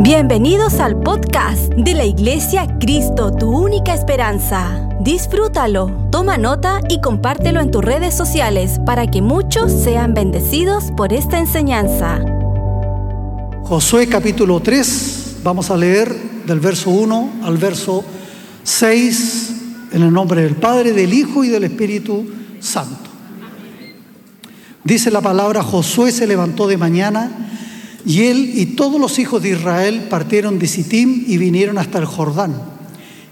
Bienvenidos al podcast de la Iglesia Cristo, tu única esperanza. Disfrútalo, toma nota y compártelo en tus redes sociales para que muchos sean bendecidos por esta enseñanza. Josué capítulo 3, vamos a leer del verso 1 al verso 6 en el nombre del Padre, del Hijo y del Espíritu Santo. Dice la palabra, Josué se levantó de mañana y él y todos los hijos de Israel partieron de Sittim y vinieron hasta el Jordán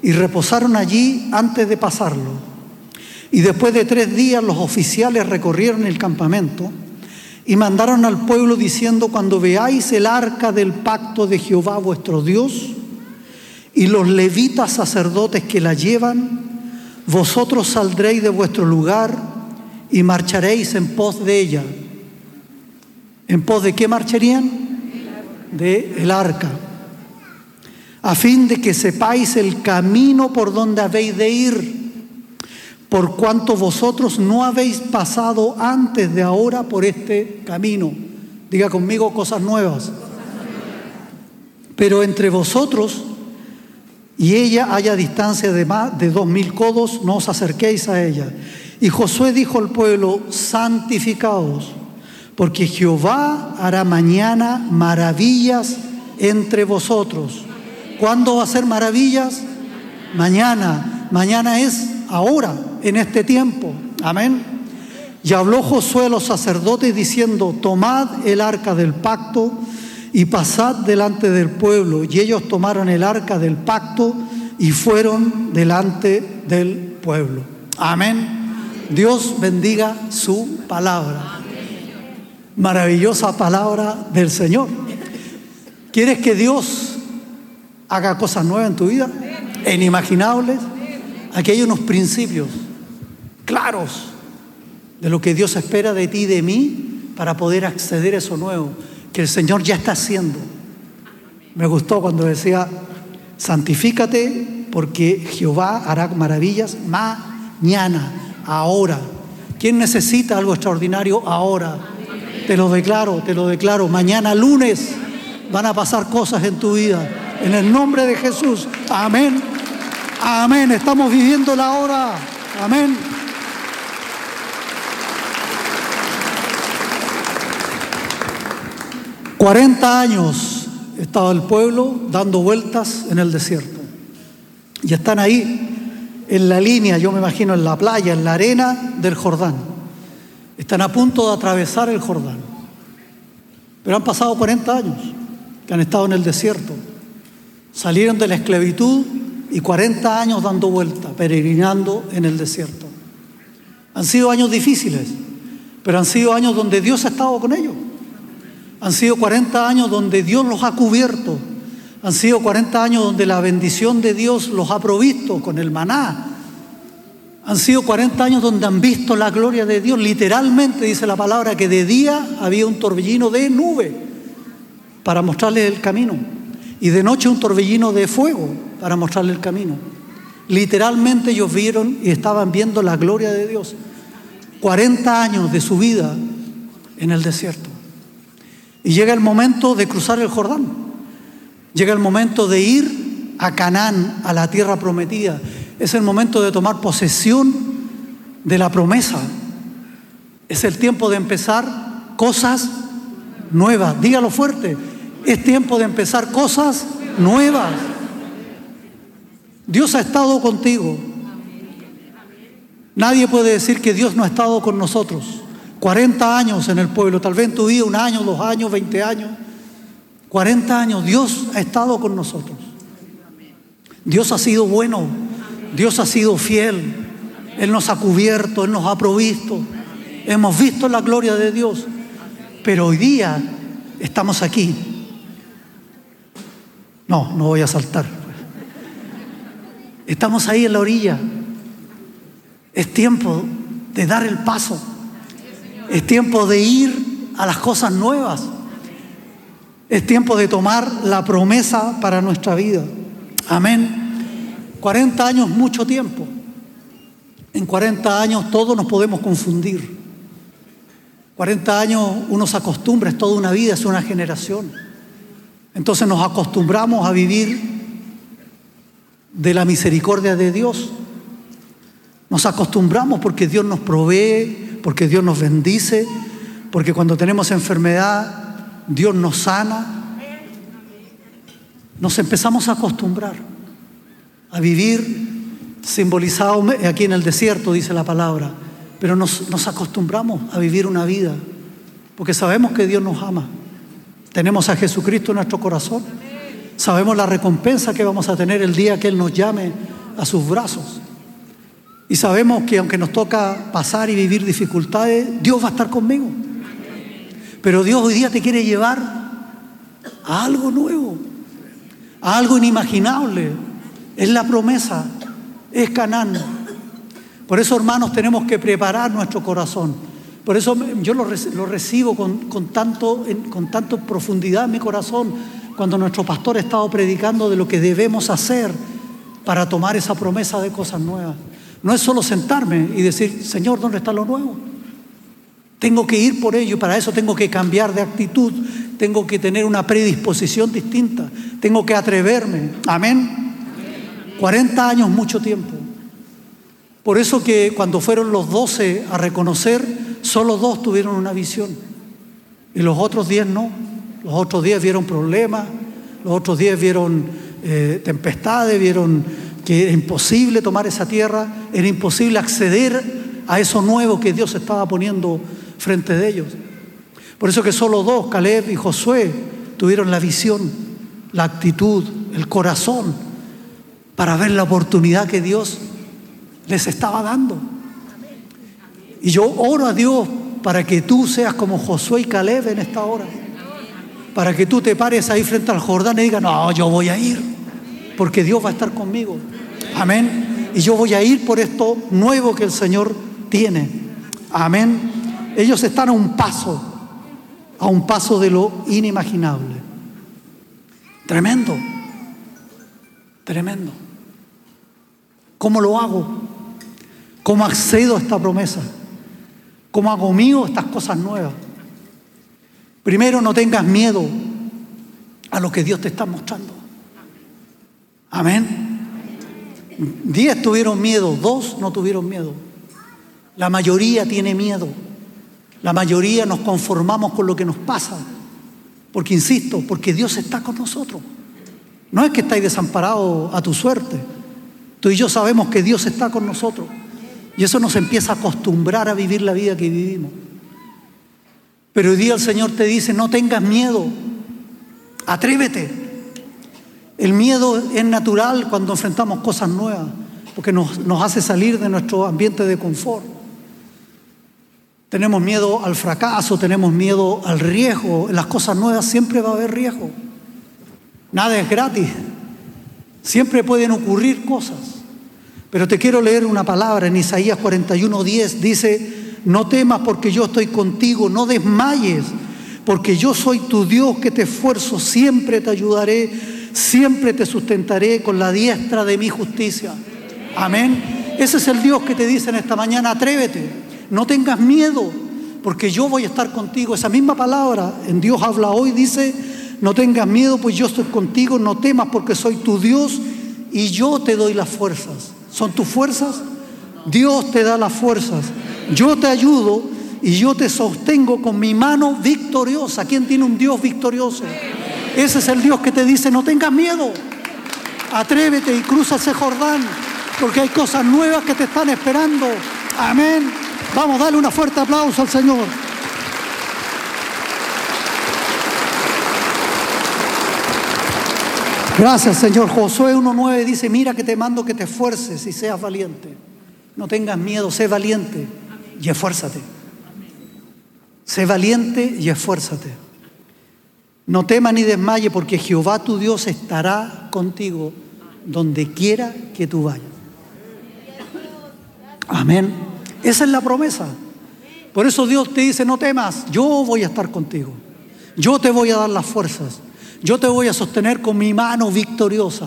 y reposaron allí antes de pasarlo. Y después de tres días los oficiales recorrieron el campamento y mandaron al pueblo diciendo, cuando veáis el arca del pacto de Jehová vuestro Dios y los levitas sacerdotes que la llevan, vosotros saldréis de vuestro lugar y marcharéis en pos de ella. ¿En pos de qué marcharían? De el arca. A fin de que sepáis el camino por donde habéis de ir, por cuanto vosotros no habéis pasado antes de ahora por este camino. Diga conmigo cosas nuevas. Pero entre vosotros y ella haya distancia de más de dos mil codos, no os acerquéis a ella. Y Josué dijo al pueblo, santificaos porque Jehová hará mañana maravillas entre vosotros. ¿Cuándo va a ser maravillas? Mañana. Mañana es ahora, en este tiempo. Amén. Y habló Josué a los sacerdotes diciendo, tomad el arca del pacto y pasad delante del pueblo. Y ellos tomaron el arca del pacto y fueron delante del pueblo. Amén. Dios bendiga su palabra maravillosa palabra del Señor. ¿Quieres que Dios haga cosas nuevas en tu vida? Inimaginables. Aquí hay unos principios claros de lo que Dios espera de ti y de mí para poder acceder a eso nuevo que el Señor ya está haciendo. Me gustó cuando decía, santifícate porque Jehová hará maravillas mañana, ahora. ¿Quién necesita algo extraordinario ahora? Te lo declaro, te lo declaro. Mañana lunes van a pasar cosas en tu vida. En el nombre de Jesús. Amén. Amén. Estamos viviendo la hora. Amén. Cuarenta años estaba el pueblo dando vueltas en el desierto. Y están ahí en la línea, yo me imagino en la playa, en la arena del Jordán. Están a punto de atravesar el Jordán. Pero han pasado 40 años que han estado en el desierto. Salieron de la esclavitud y 40 años dando vuelta, peregrinando en el desierto. Han sido años difíciles, pero han sido años donde Dios ha estado con ellos. Han sido 40 años donde Dios los ha cubierto. Han sido 40 años donde la bendición de Dios los ha provisto con el maná, han sido 40 años donde han visto la gloria de Dios. Literalmente dice la palabra que de día había un torbellino de nube para mostrarles el camino. Y de noche un torbellino de fuego para mostrarles el camino. Literalmente ellos vieron y estaban viendo la gloria de Dios. 40 años de su vida en el desierto. Y llega el momento de cruzar el Jordán. Llega el momento de ir a Canaán, a la tierra prometida. Es el momento de tomar posesión de la promesa. Es el tiempo de empezar cosas nuevas. Dígalo fuerte. Es tiempo de empezar cosas nuevas. Dios ha estado contigo. Nadie puede decir que Dios no ha estado con nosotros. 40 años en el pueblo, tal vez en tu vida un año, dos años, 20 años. 40 años, Dios ha estado con nosotros. Dios ha sido bueno. Dios ha sido fiel. Él nos ha cubierto, Él nos ha provisto. Hemos visto la gloria de Dios. Pero hoy día estamos aquí. No, no voy a saltar. Estamos ahí en la orilla. Es tiempo de dar el paso. Es tiempo de ir a las cosas nuevas. Es tiempo de tomar la promesa para nuestra vida. Amén. 40 años mucho tiempo. En 40 años todos nos podemos confundir. 40 años uno se acostumbra, es toda una vida, es una generación. Entonces nos acostumbramos a vivir de la misericordia de Dios. Nos acostumbramos porque Dios nos provee, porque Dios nos bendice, porque cuando tenemos enfermedad, Dios nos sana. Nos empezamos a acostumbrar a vivir simbolizado aquí en el desierto, dice la palabra, pero nos, nos acostumbramos a vivir una vida, porque sabemos que Dios nos ama. Tenemos a Jesucristo en nuestro corazón. Sabemos la recompensa que vamos a tener el día que Él nos llame a sus brazos. Y sabemos que aunque nos toca pasar y vivir dificultades, Dios va a estar conmigo. Pero Dios hoy día te quiere llevar a algo nuevo, a algo inimaginable. Es la promesa, es Canaán. Por eso, hermanos, tenemos que preparar nuestro corazón. Por eso yo lo, recibo con, con tanto profundidad en mi corazón cuando nuestro pastor ha estado predicando de lo que debemos hacer para tomar esa promesa de cosas nuevas. No es solo sentarme y decir, Señor, ¿dónde está lo nuevo? Tengo que ir por ello y para eso tengo que cambiar de actitud, tengo que tener una predisposición distinta, tengo que atreverme. Amén. 40 años, mucho tiempo. Por eso que cuando fueron los 12 a reconocer, Solo dos tuvieron una visión y los otros diez no. Los otros diez vieron problemas, los otros diez vieron eh, tempestades, vieron que era imposible tomar esa tierra, era imposible acceder a eso nuevo que Dios estaba poniendo frente de ellos. Por eso que solo dos, Caleb y Josué, tuvieron la visión, la actitud, el corazón para ver la oportunidad que Dios les estaba dando. Y yo oro a Dios para que tú seas como Josué y Caleb en esta hora. Para que tú te pares ahí frente al Jordán y digas, no, yo voy a ir, porque Dios va a estar conmigo. Amén. Y yo voy a ir por esto nuevo que el Señor tiene. Amén. Ellos están a un paso, a un paso de lo inimaginable. Tremendo. Tremendo. ¿Cómo lo hago? ¿Cómo accedo a esta promesa? ¿Cómo hago mío estas cosas nuevas? Primero, no tengas miedo a lo que Dios te está mostrando. Amén. Diez tuvieron miedo, dos no tuvieron miedo. La mayoría tiene miedo. La mayoría nos conformamos con lo que nos pasa. Porque, insisto, porque Dios está con nosotros. No es que estáis desamparados a tu suerte. Tú y yo sabemos que Dios está con nosotros. Y eso nos empieza a acostumbrar a vivir la vida que vivimos. Pero hoy día el Señor te dice, no tengas miedo, atrévete. El miedo es natural cuando enfrentamos cosas nuevas, porque nos, nos hace salir de nuestro ambiente de confort. Tenemos miedo al fracaso, tenemos miedo al riesgo. En las cosas nuevas siempre va a haber riesgo. Nada es gratis. Siempre pueden ocurrir cosas. Pero te quiero leer una palabra en Isaías 41:10. Dice, no temas porque yo estoy contigo, no desmayes, porque yo soy tu Dios que te esfuerzo, siempre te ayudaré, siempre te sustentaré con la diestra de mi justicia. Amén. Ese es el Dios que te dice en esta mañana, atrévete, no tengas miedo, porque yo voy a estar contigo. Esa misma palabra en Dios habla hoy, dice, no tengas miedo, pues yo estoy contigo, no temas porque soy tu Dios y yo te doy las fuerzas. ¿Son tus fuerzas? Dios te da las fuerzas. Yo te ayudo y yo te sostengo con mi mano victoriosa. ¿Quién tiene un Dios victorioso? Ese es el Dios que te dice, no tengas miedo. Atrévete y cruza ese Jordán, porque hay cosas nuevas que te están esperando. Amén. Vamos, dale un fuerte aplauso al Señor. Gracias, Señor. Josué 1.9 dice, mira que te mando que te esfuerces y seas valiente. No tengas miedo, sé valiente y esfuérzate. Sé valiente y esfuérzate. No temas ni desmaye porque Jehová tu Dios estará contigo donde quiera que tú vayas. Amén. Esa es la promesa. Por eso Dios te dice, no temas, yo voy a estar contigo. Yo te voy a dar las fuerzas. Yo te voy a sostener con mi mano victoriosa.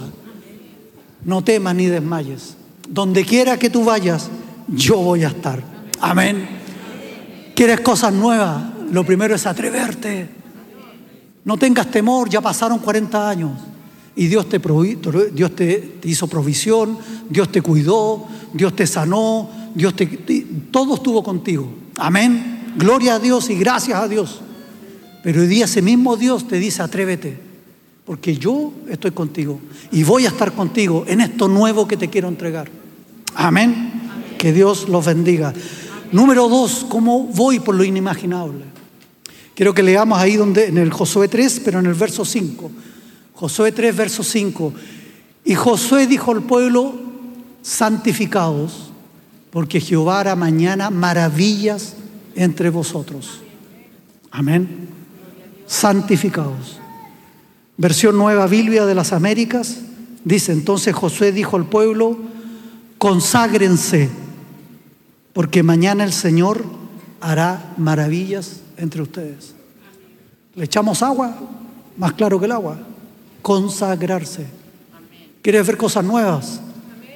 No temas ni desmayes. Donde quiera que tú vayas, yo voy a estar. Amén. ¿Quieres cosas nuevas? Lo primero es atreverte. No tengas temor, ya pasaron 40 años. Y Dios te, Dios te, hizo provisión, Dios te cuidó, Dios te sanó, Dios te, todo estuvo contigo. Amén. Gloria a Dios y gracias a Dios. Pero hoy día ese mismo Dios te dice, atrévete, porque yo estoy contigo y voy a estar contigo en esto nuevo que te quiero entregar. Amén. Que Dios los bendiga. Número dos, ¿cómo voy por lo inimaginable? Quiero que leamos ahí donde, en el Josué 3, pero en el verso 5. Josué 3, verso 5. Y Josué dijo al pueblo, santificados, porque Jehová hará mañana maravillas entre vosotros. Amén. Santificados. Versión nueva Biblia de las Américas. Dice, entonces Josué dijo al pueblo, conságrense, porque mañana el Señor hará maravillas entre ustedes. Le echamos agua, más claro que el agua. Consagrarse. ¿Quieres ver cosas nuevas?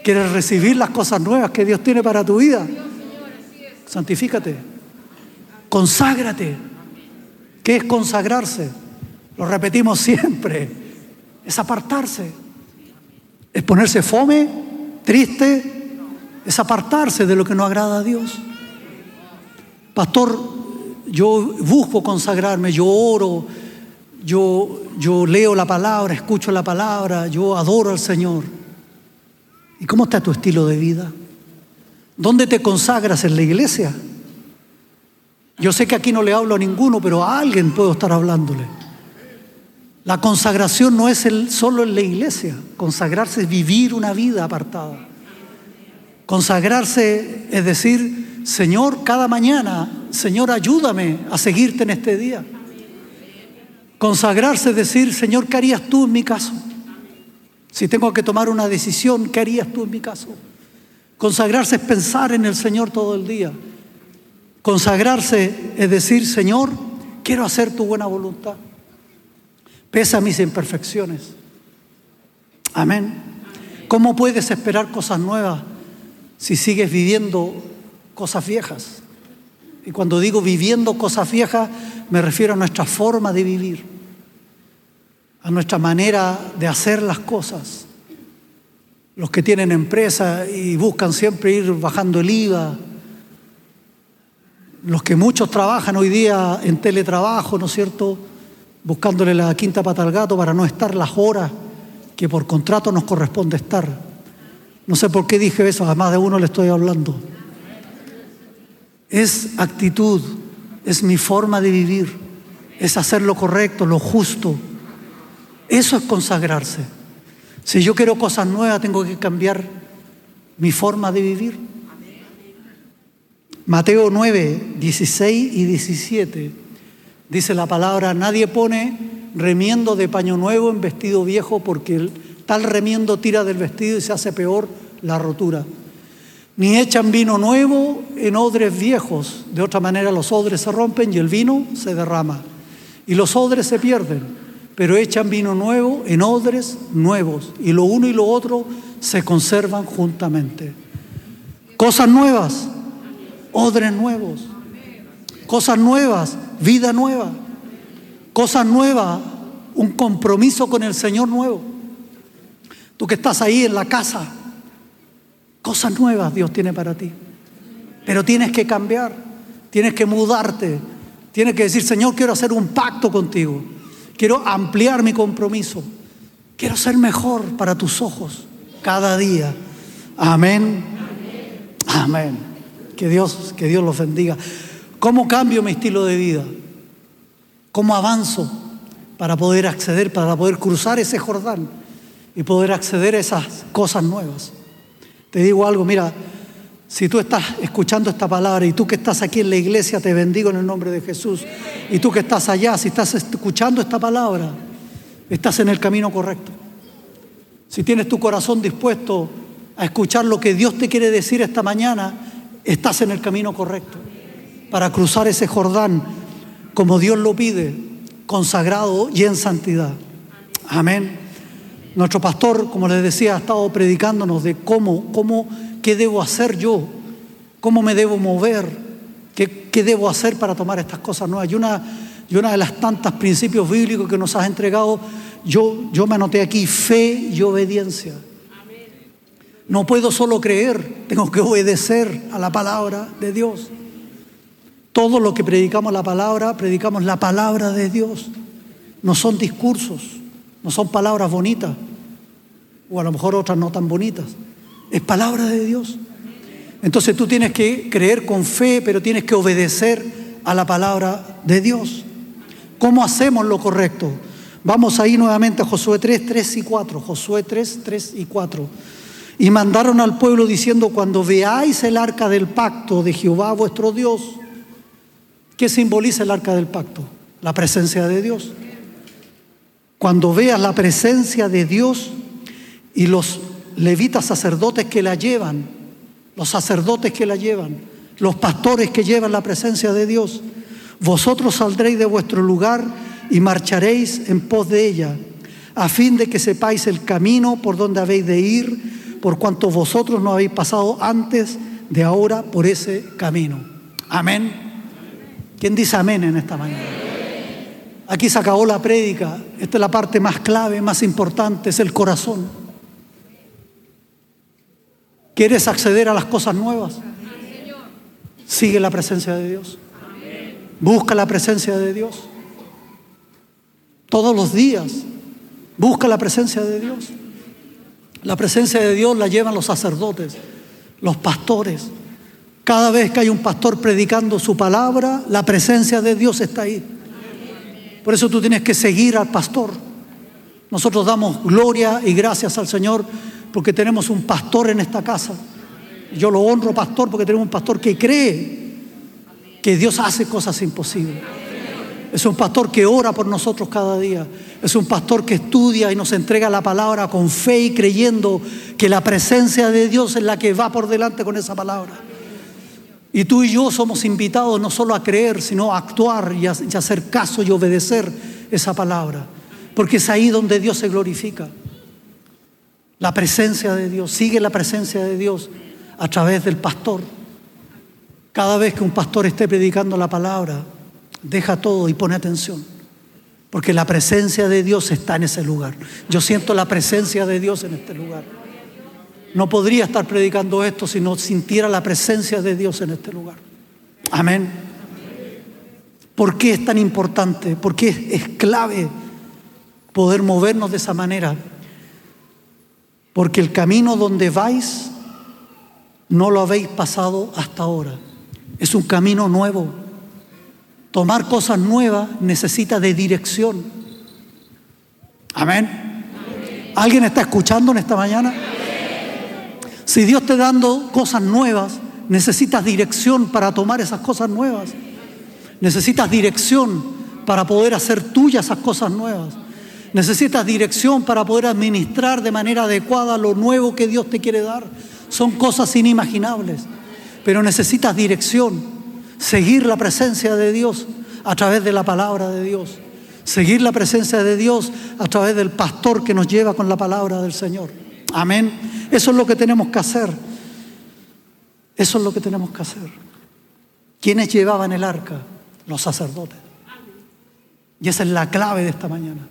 ¿Quieres recibir las cosas nuevas que Dios tiene para tu vida? Santifícate. Conságrate. ¿Qué es consagrarse? Lo repetimos siempre. Es apartarse. Es ponerse fome, triste. Es apartarse de lo que no agrada a Dios. Pastor, yo busco consagrarme, yo oro, yo, yo leo la palabra, escucho la palabra, yo adoro al Señor. ¿Y cómo está tu estilo de vida? ¿Dónde te consagras en la iglesia? Yo sé que aquí no le hablo a ninguno, pero a alguien puedo estar hablándole. La consagración no es solo en la iglesia. Consagrarse es vivir una vida apartada. Consagrarse es decir, Señor, cada mañana, Señor, ayúdame a seguirte en este día. Consagrarse es decir, Señor, ¿qué harías tú en mi caso? Si tengo que tomar una decisión, ¿qué harías tú en mi caso? Consagrarse es pensar en el Señor todo el día. Consagrarse es decir, Señor, quiero hacer tu buena voluntad. Pesa mis imperfecciones. Amén. ¿Cómo puedes esperar cosas nuevas si sigues viviendo cosas viejas? Y cuando digo viviendo cosas viejas, me refiero a nuestra forma de vivir a nuestra manera de hacer las cosas. Los que tienen empresa y buscan siempre ir bajando el IVA, los que muchos trabajan hoy día en teletrabajo, ¿no es cierto? Buscándole la quinta pata al gato para no estar las horas que por contrato nos corresponde estar. No sé por qué dije eso, a más de uno le estoy hablando. Es actitud, es mi forma de vivir, es hacer lo correcto, lo justo eso es consagrarse. Si yo quiero cosas nuevas, tengo que cambiar mi forma de vivir. Mateo 9, 16 y 17 dice la palabra, nadie pone remiendo de paño nuevo en vestido viejo porque el tal remiendo tira del vestido y se hace peor la rotura. Ni echan vino nuevo en odres viejos, de otra manera los odres se rompen y el vino se derrama y los odres se pierden pero echan vino nuevo en odres nuevos y lo uno y lo otro se conservan juntamente. Cosas nuevas, odres nuevos. Cosas nuevas, vida nueva. Cosas nuevas, un compromiso con el Señor nuevo. Tú que estás ahí en la casa, cosas nuevas Dios tiene para ti. Pero tienes que cambiar, tienes que mudarte, tienes que decir, Señor, quiero hacer un pacto contigo. Quiero ampliar mi compromiso. Quiero ser mejor para tus ojos cada día. Amén. Amén. Que Dios, que Dios los bendiga. ¿Cómo cambio mi estilo de vida? ¿Cómo avanzo para poder acceder, para poder cruzar ese Jordán y poder acceder a esas cosas nuevas? Te digo algo, mira, si tú estás escuchando esta palabra y tú que estás aquí en la iglesia, te bendigo en el nombre de Jesús. Y tú que estás allá, si estás escuchando esta palabra, estás en el camino correcto. Si tienes tu corazón dispuesto a escuchar lo que Dios te quiere decir esta mañana, estás en el camino correcto para cruzar ese Jordán como Dios lo pide, consagrado y en santidad. Amén. Nuestro pastor, como les decía, ha estado predicándonos de cómo, cómo ¿Qué debo hacer yo? ¿Cómo me debo mover? ¿Qué, debo hacer para tomar estas cosas nuevas? Y una, Y una de las tantas principios bíblicos que nos has entregado, yo, yo me anoté aquí, fe y obediencia. No puedo solo creer, tengo que obedecer a la palabra de Dios. Todo lo que predicamos la palabra, predicamos la palabra de Dios. No son discursos, no son palabras bonitas, o a lo mejor otras no tan bonitas. Es palabra de Dios. Entonces tú tienes que creer con fe, pero tienes que obedecer a la palabra de Dios. ¿Cómo hacemos lo correcto? Vamos ahí nuevamente a Josué 3, 3 y 4. Josué 3, 3 y 4. Y mandaron al pueblo diciendo, cuando veáis el arca del pacto de Jehová vuestro Dios, ¿qué simboliza el arca del pacto? La presencia de Dios. Cuando veas la presencia de Dios y los levitas sacerdotes que la llevan, los sacerdotes que la llevan, los pastores que llevan la presencia de Dios, vosotros saldréis de vuestro lugar y marcharéis en pos de ella, a fin de que sepáis el camino por donde habéis de ir por cuanto vosotros no habéis pasado antes de ahora por ese camino. Amén. ¿Quién dice amén en esta mañana? Aquí se acabó la prédica. Esta es la parte más clave, más importante, es el corazón. ¿Quieres acceder a las cosas nuevas? Sigue la presencia de Dios. Busca la presencia de Dios. Todos los días. Busca la presencia de Dios. La presencia de Dios la llevan los sacerdotes, los pastores. Cada vez que hay un pastor predicando su palabra, la presencia de Dios está ahí. Por eso tú tienes que seguir al pastor. Nosotros damos gloria y gracias al Señor porque tenemos un pastor en esta casa. Yo lo honro, pastor, porque tenemos un pastor que cree que Dios hace cosas imposibles. Es un pastor que ora por nosotros cada día. Es un pastor que estudia y nos entrega la palabra con fe y creyendo que la presencia de Dios es la que va por delante con esa palabra. Y tú y yo somos invitados no solo a creer, sino a actuar y a, hacer caso y obedecer esa palabra. Porque es ahí donde Dios se glorifica. La presencia de Dios, sigue la presencia de Dios a través del pastor. Cada vez que un pastor esté predicando la palabra, deja todo y pone atención. Porque la presencia de Dios está en ese lugar. Yo siento la presencia de Dios en este lugar. No podría estar predicando esto si no sintiera la presencia de Dios en este lugar. Amén. ¿Por qué es tan importante? ¿Por qué es clave poder movernos de esa manera? Porque el camino donde vais no lo habéis pasado hasta ahora. Es un camino nuevo. Tomar cosas nuevas necesita de dirección. Amén. ¿Alguien está escuchando en esta mañana? Si Dios te dando cosas nuevas, necesitas dirección para tomar esas cosas nuevas. Necesitas dirección para poder hacer tuyas esas cosas nuevas. Necesitas dirección para poder administrar de manera adecuada lo nuevo que Dios te quiere dar. Son cosas inimaginables, pero necesitas dirección seguir la presencia de Dios a través de la palabra de Dios, seguir la presencia de Dios a través del pastor que nos lleva con la palabra del Señor. Amén. Eso es lo que tenemos que hacer. Eso es lo que tenemos que hacer. ¿Quiénes llevaban el arca? Los sacerdotes. Y esa es la clave de esta mañana.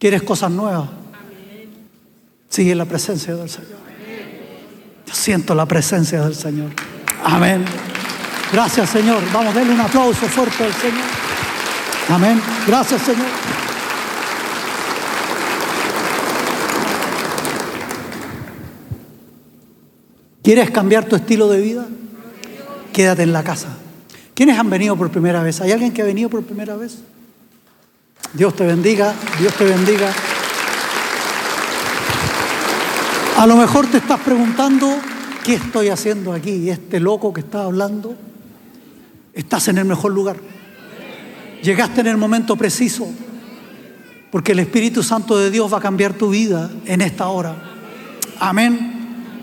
¿Quieres cosas nuevas? Sigue la presencia del Señor. Yo siento la presencia del Señor. Amén. Gracias, Señor. Vamos a darle un aplauso fuerte al Señor. Amén. Gracias, Señor. ¿Quieres cambiar tu estilo de vida? Quédate en la casa. ¿Quiénes han venido por primera vez? ¿Hay alguien que ha venido por primera vez? Dios te bendiga, Dios te bendiga. A lo mejor te estás preguntando, ¿qué estoy haciendo aquí? Este loco que está hablando Estás en el mejor lugar. Llegaste en el momento preciso. Porque el Espíritu Santo de Dios va a cambiar tu vida en esta hora. Amén.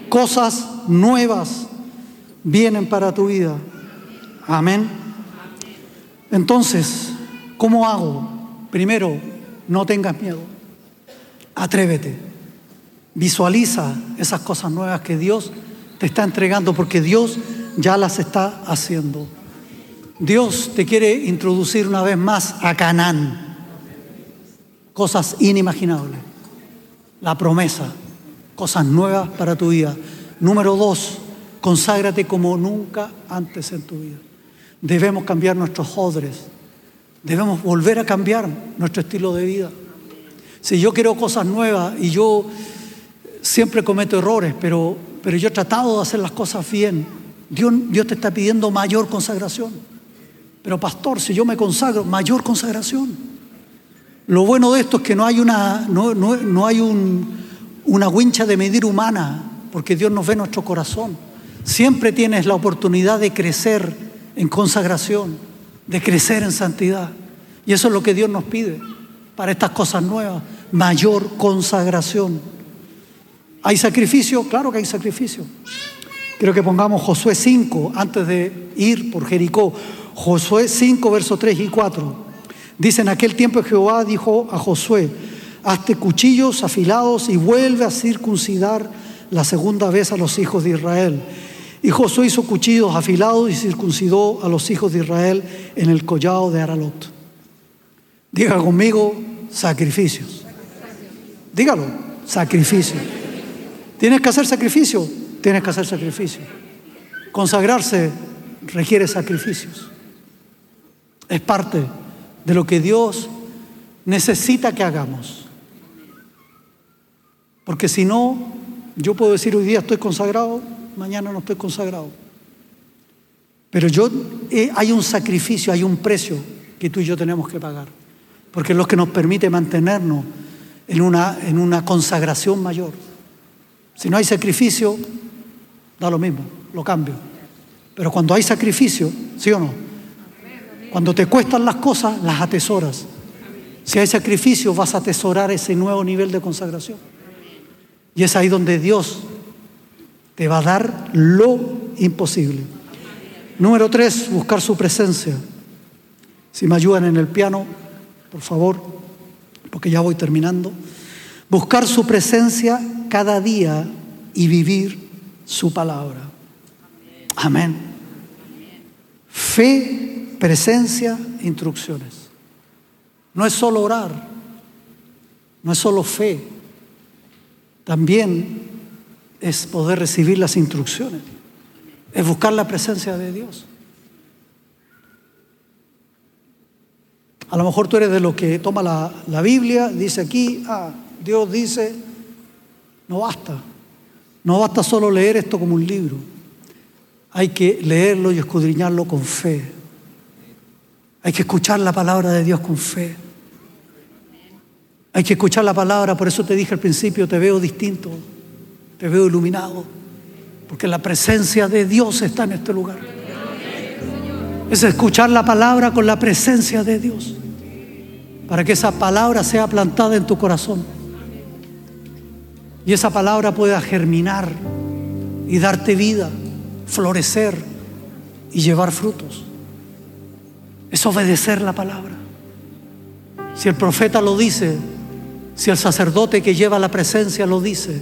Cosas nuevas vienen para tu vida. Amén. Entonces, ¿cómo hago? Primero, no tengas miedo. Atrévete. Visualiza esas cosas nuevas que Dios te está entregando porque Dios ya las está haciendo. Dios te quiere introducir una vez más a Canaán. Cosas inimaginables. La promesa, cosas nuevas para tu vida. Número dos, conságrate como nunca antes en tu vida. Debemos cambiar nuestros odres. Debemos volver a cambiar nuestro estilo de vida. Si yo quiero cosas nuevas y yo siempre cometo errores, pero, pero yo he tratado de hacer las cosas bien, Dios, Dios te está pidiendo mayor consagración. Pero pastor, si yo me consagro, mayor consagración. Lo bueno de esto es que no hay una, no, no, hay un, una wincha de medir humana, porque Dios nos ve nuestro corazón. Siempre tienes la oportunidad de crecer en consagración, de crecer en santidad. Y eso es lo que Dios nos pide para estas cosas nuevas, mayor consagración. ¿Hay sacrificio? Claro que hay sacrificio. Creo que pongamos Josué 5 antes de ir por Jericó. Josué 5, versos 3 y 4. Dice, en aquel tiempo Jehová dijo a Josué, hazte cuchillos afilados y vuelve a circuncidar la segunda vez a los hijos de Israel. Y Josué hizo cuchillos afilados y circuncidó a los hijos de Israel en el collado de Aralot. Diga conmigo, sacrificios. Dígalo, sacrificio. ¿Tienes que hacer sacrificio? Tienes que hacer sacrificio. Consagrarse requiere sacrificios. Es parte de lo que Dios necesita que hagamos. Porque si no, yo puedo decir hoy día estoy consagrado, mañana no estoy consagrado. Pero yo, eh, hay un sacrificio, hay un precio que tú y yo tenemos que pagar. Porque es lo que nos permite mantenernos en una, en una consagración mayor. Si no hay sacrificio, da lo mismo, lo cambio. Pero cuando hay sacrificio, ¿sí o no? Cuando te cuestan las cosas, las atesoras. Si hay sacrificio, vas a atesorar ese nuevo nivel de consagración. Y es ahí donde Dios te va a dar lo imposible. Número tres, buscar su presencia. Si me ayudan en el piano, por favor, porque ya voy terminando. Buscar su presencia cada día y vivir su palabra. Amén. Fe presencia, instrucciones. No es solo orar, no es solo fe, también es poder recibir las instrucciones, es buscar la presencia de Dios. A lo mejor tú eres de los que toma la, la Biblia, dice aquí, ah, Dios dice, no basta, no basta solo leer esto como un libro, hay que leerlo y escudriñarlo con fe. Hay que escuchar la palabra de Dios con fe. Hay que escuchar la palabra, por eso te dije al principio, te veo distinto, te veo iluminado, porque la presencia de Dios está en este lugar. Es escuchar la palabra con la presencia de Dios, para que esa palabra sea plantada en tu corazón y esa palabra pueda germinar y darte vida, florecer y llevar frutos es obedecer la palabra. Si el profeta lo dice, si el sacerdote que lleva la presencia lo dice,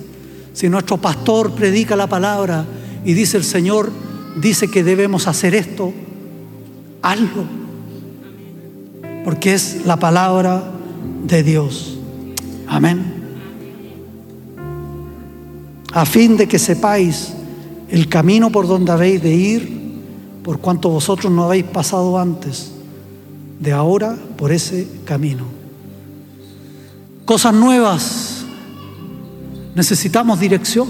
si nuestro pastor predica la palabra y dice el Señor, dice que debemos hacer esto, hazlo. Porque es la palabra de Dios. Amén. A fin de que sepáis el camino por donde habéis de ir, por cuanto vosotros no habéis pasado antes de ahora por ese camino. Cosas nuevas. Necesitamos dirección.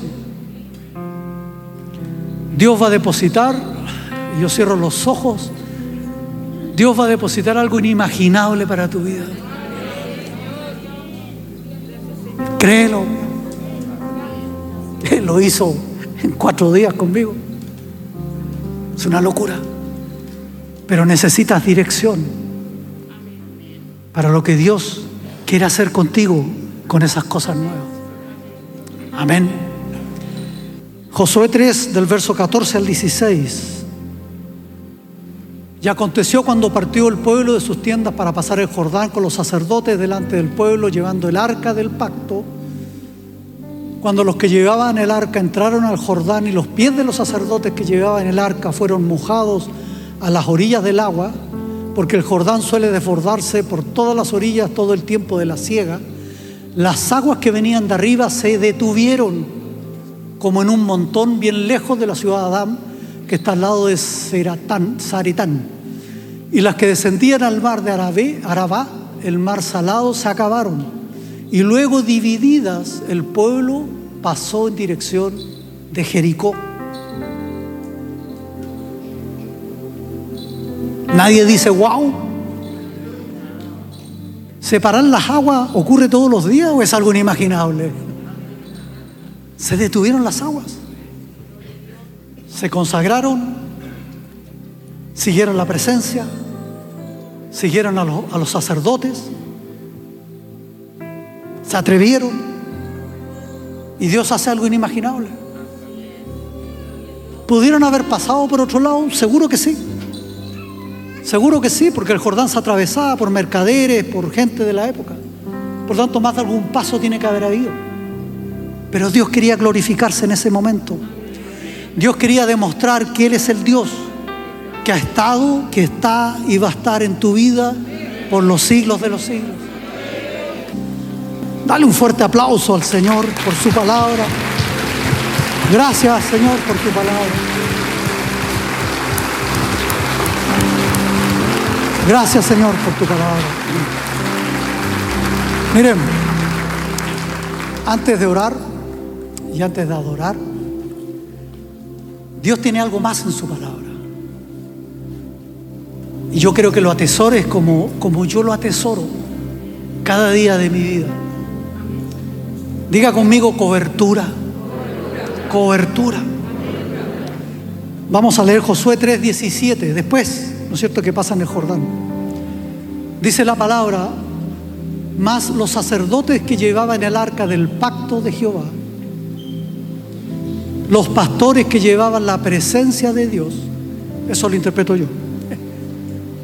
Dios va a depositar, yo cierro los ojos, Dios va a depositar algo inimaginable para tu vida. Créelo. Él lo hizo en cuatro días conmigo. Es una locura. Pero necesitas dirección para lo que Dios quiere hacer contigo con esas cosas nuevas. Amén. Josué 3 del verso 14 al 16. Y aconteció cuando partió el pueblo de sus tiendas para pasar el Jordán con los sacerdotes delante del pueblo llevando el arca del pacto. Cuando los que llevaban el arca entraron al Jordán y los pies de los sacerdotes que llevaban el arca fueron mojados a las orillas del agua, porque el Jordán suele desbordarse por todas las orillas todo el tiempo de la siega, las aguas que venían de arriba se detuvieron como en un montón bien lejos de la ciudad de Adán, que está al lado de Saritán. Y las que descendían al mar de Arabé, Arabá, el mar salado, se acabaron. Y luego divididas, el pueblo pasó en dirección de Jericó. Nadie dice, wow. ¿Separar las aguas ocurre todos los días o es algo inimaginable? Se detuvieron las aguas. Se consagraron, siguieron la presencia, siguieron a los, a los sacerdotes, se atrevieron y Dios hace algo inimaginable. ¿Pudieron haber pasado por otro lado? Seguro que sí. Seguro que sí, porque el Jordán se atravesaba por mercaderes, por gente de la época. Por tanto, más de algún paso tiene que haber habido. Pero Dios quería glorificarse en ese momento. Dios quería demostrar que Él es el Dios que ha estado, que está y va a estar en tu vida por los siglos de los siglos. Dale un fuerte aplauso al Señor por su palabra. Gracias, Señor, por tu palabra. Gracias, Señor, por tu palabra. Miren, antes de orar y antes de adorar, Dios tiene algo más en su palabra. Y yo creo que lo atesores como, como yo lo atesoro cada día de mi vida. Diga conmigo cobertura. Cobertura. Vamos a leer Josué 3:17. Después, ¿no es cierto?, que pasa en el Jordán. Dice la palabra, más los sacerdotes que llevaban el arca del pacto de Jehová, los pastores que llevaban la presencia de Dios, eso lo interpreto yo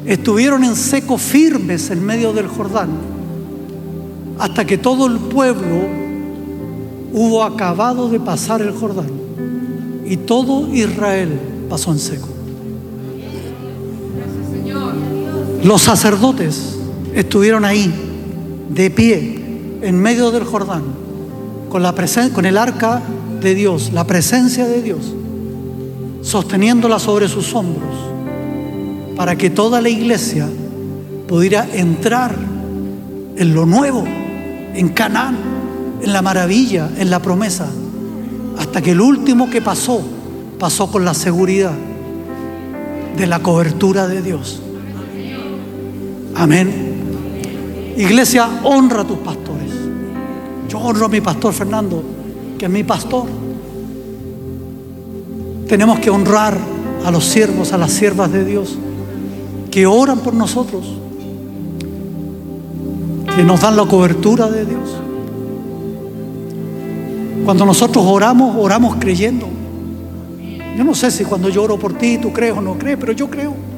estuvieron en seco firmes en medio del Jordán hasta que todo el pueblo hubo acabado de pasar el Jordán y todo Israel pasó en seco. Los sacerdotes estuvieron ahí de pie en medio del Jordán con, la con el arca de Dios, la presencia de Dios, sosteniéndola sobre sus hombros para que toda la iglesia pudiera entrar en lo nuevo, en Canaán, en la maravilla, en la promesa, hasta que el último que pasó, pasó con la seguridad de la cobertura de Dios. Amén. Iglesia, honra a tus pastores. Yo honro a mi pastor Fernando, que es mi pastor. Tenemos que honrar a los siervos, a las siervas de Dios que oran por nosotros, que nos dan la cobertura de Dios. Cuando nosotros oramos, oramos creyendo. Yo no sé si cuando yo oro por ti tú crees o no crees, pero yo creo.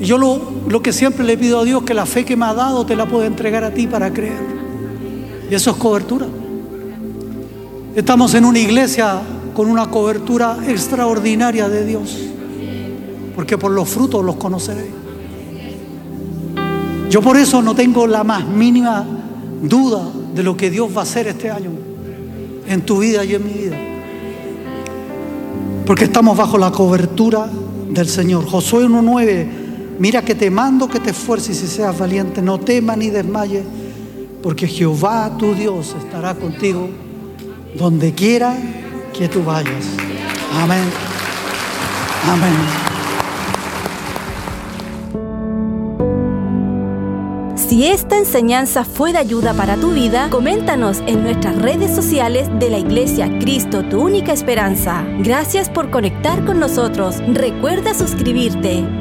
Y yo lo, lo que siempre le pido a Dios, que la fe que me ha dado te la pueda entregar a ti para creer. Y eso es cobertura. Estamos en una iglesia con una cobertura extraordinaria de Dios porque por los frutos los conoceréis. Yo por eso no tengo la más mínima duda de lo que Dios va a hacer este año en tu vida y en mi vida. Porque estamos bajo la cobertura del Señor. Josué 1.9, mira que te mando que te esfuerces y seas valiente, no temas ni desmayes, porque Jehová tu Dios estará contigo donde quiera que tú vayas. Amén. Amén. Si esta enseñanza fue de ayuda para tu vida, coméntanos en nuestras redes sociales de la Iglesia Cristo, tu única esperanza. Gracias por conectar con nosotros. Recuerda suscribirte.